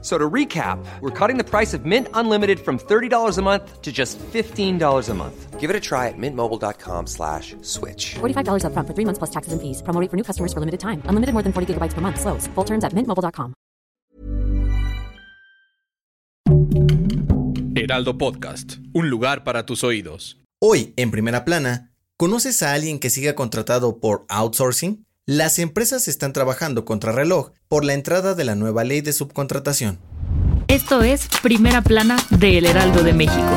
So to recap, we're cutting the price of Mint Unlimited from $30 a month to just $15 a month. Give it a try at mintmobile.com slash switch. $45 up front for three months plus taxes and fees. Promo rate for new customers for limited time. Unlimited more than 40 gigabytes per month. Slows. Full terms at mintmobile.com. Heraldo Podcast. Un lugar para tus oídos. Hoy, en primera plana, ¿conoces a alguien que siga contratado por outsourcing? Las empresas están trabajando contra reloj por la entrada de la nueva ley de subcontratación. Esto es Primera Plana de El Heraldo de México.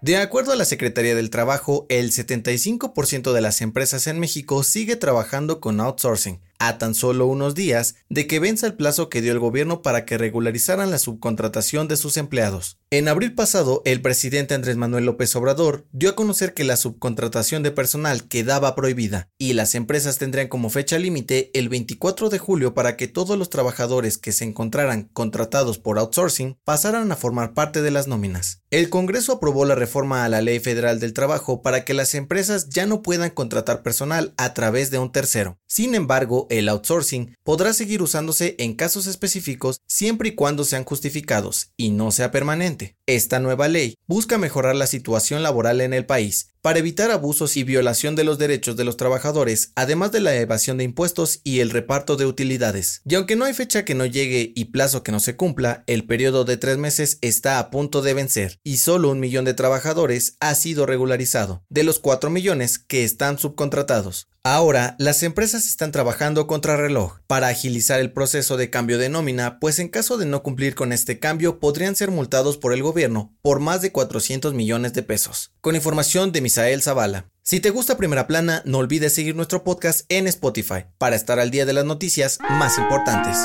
De acuerdo a la Secretaría del Trabajo, el 75% de las empresas en México sigue trabajando con outsourcing, a tan solo unos días de que venza el plazo que dio el gobierno para que regularizaran la subcontratación de sus empleados. En abril pasado, el presidente Andrés Manuel López Obrador dio a conocer que la subcontratación de personal quedaba prohibida y las empresas tendrían como fecha límite el 24 de julio para que todos los trabajadores que se encontraran contratados por outsourcing pasaran a formar parte de las nóminas. El Congreso aprobó la reforma a la Ley Federal del Trabajo para que las empresas ya no puedan contratar personal a través de un tercero. Sin embargo, el outsourcing podrá seguir usándose en casos específicos siempre y cuando sean justificados y no sea permanente. Esta nueva ley busca mejorar la situación laboral en el país para evitar abusos y violación de los derechos de los trabajadores, además de la evasión de impuestos y el reparto de utilidades. Y aunque no hay fecha que no llegue y plazo que no se cumpla, el periodo de tres meses está a punto de vencer y solo un millón de trabajadores ha sido regularizado, de los cuatro millones que están subcontratados. Ahora, las empresas están trabajando contra reloj para agilizar el proceso de cambio de nómina, pues en caso de no cumplir con este cambio podrían ser multados por el gobierno por más de 400 millones de pesos. Con información de Misael Zavala. Si te gusta Primera Plana, no olvides seguir nuestro podcast en Spotify para estar al día de las noticias más importantes.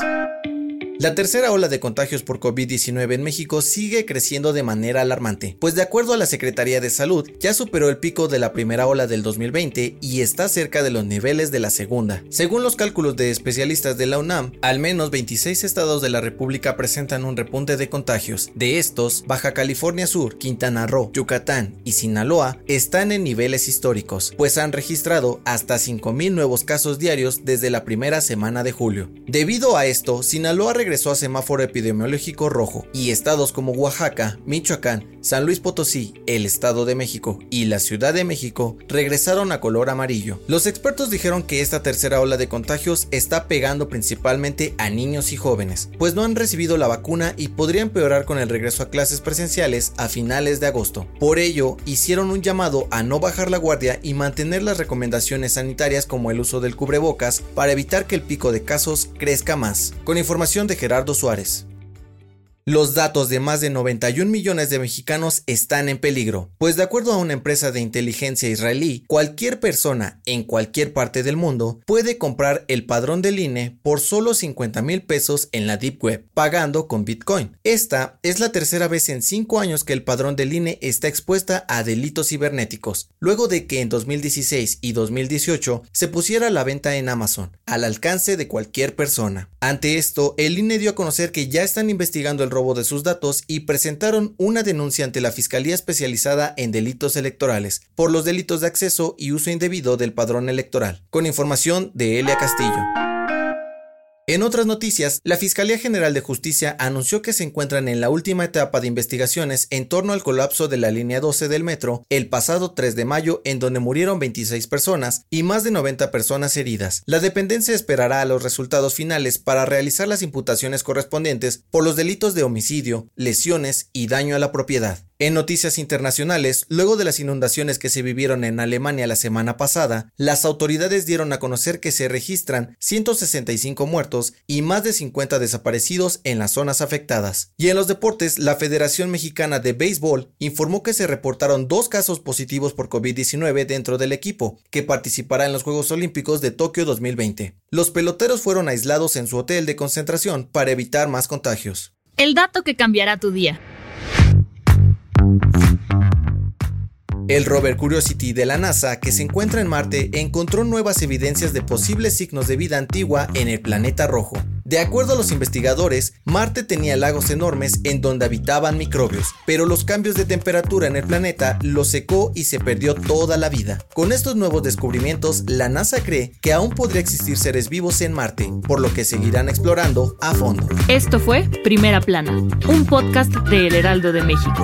La tercera ola de contagios por COVID-19 en México sigue creciendo de manera alarmante, pues de acuerdo a la Secretaría de Salud, ya superó el pico de la primera ola del 2020 y está cerca de los niveles de la segunda. Según los cálculos de especialistas de la UNAM, al menos 26 estados de la República presentan un repunte de contagios. De estos, Baja California Sur, Quintana Roo, Yucatán y Sinaloa están en niveles históricos, pues han registrado hasta 5.000 nuevos casos diarios desde la primera semana de julio. Debido a esto, Sinaloa regresó a semáforo epidemiológico rojo y estados como Oaxaca, Michoacán, San Luis Potosí, el Estado de México y la Ciudad de México regresaron a color amarillo. Los expertos dijeron que esta tercera ola de contagios está pegando principalmente a niños y jóvenes, pues no han recibido la vacuna y podría empeorar con el regreso a clases presenciales a finales de agosto. Por ello, hicieron un llamado a no bajar la guardia y mantener las recomendaciones sanitarias como el uso del cubrebocas para evitar que el pico de casos crezca más. Con información de Gerardo Suárez. Los datos de más de 91 millones de mexicanos están en peligro, pues de acuerdo a una empresa de inteligencia israelí, cualquier persona en cualquier parte del mundo puede comprar el padrón del INE por solo 50 mil pesos en la Deep Web, pagando con Bitcoin. Esta es la tercera vez en cinco años que el padrón del INE está expuesta a delitos cibernéticos, luego de que en 2016 y 2018 se pusiera a la venta en Amazon, al alcance de cualquier persona. Ante esto, el INE dio a conocer que ya están investigando el robo de sus datos y presentaron una denuncia ante la Fiscalía Especializada en Delitos Electorales por los delitos de acceso y uso indebido del padrón electoral, con información de Elia Castillo. En otras noticias, la Fiscalía General de Justicia anunció que se encuentran en la última etapa de investigaciones en torno al colapso de la línea 12 del metro el pasado 3 de mayo en donde murieron 26 personas y más de 90 personas heridas. La dependencia esperará a los resultados finales para realizar las imputaciones correspondientes por los delitos de homicidio, lesiones y daño a la propiedad. En noticias internacionales, luego de las inundaciones que se vivieron en Alemania la semana pasada, las autoridades dieron a conocer que se registran 165 muertos y más de 50 desaparecidos en las zonas afectadas. Y en los deportes, la Federación Mexicana de Béisbol informó que se reportaron dos casos positivos por COVID-19 dentro del equipo, que participará en los Juegos Olímpicos de Tokio 2020. Los peloteros fueron aislados en su hotel de concentración para evitar más contagios. El dato que cambiará tu día. El rover Curiosity de la NASA, que se encuentra en Marte, encontró nuevas evidencias de posibles signos de vida antigua en el planeta rojo. De acuerdo a los investigadores, Marte tenía lagos enormes en donde habitaban microbios, pero los cambios de temperatura en el planeta lo secó y se perdió toda la vida. Con estos nuevos descubrimientos, la NASA cree que aún podría existir seres vivos en Marte, por lo que seguirán explorando a fondo. Esto fue Primera Plana, un podcast de El Heraldo de México.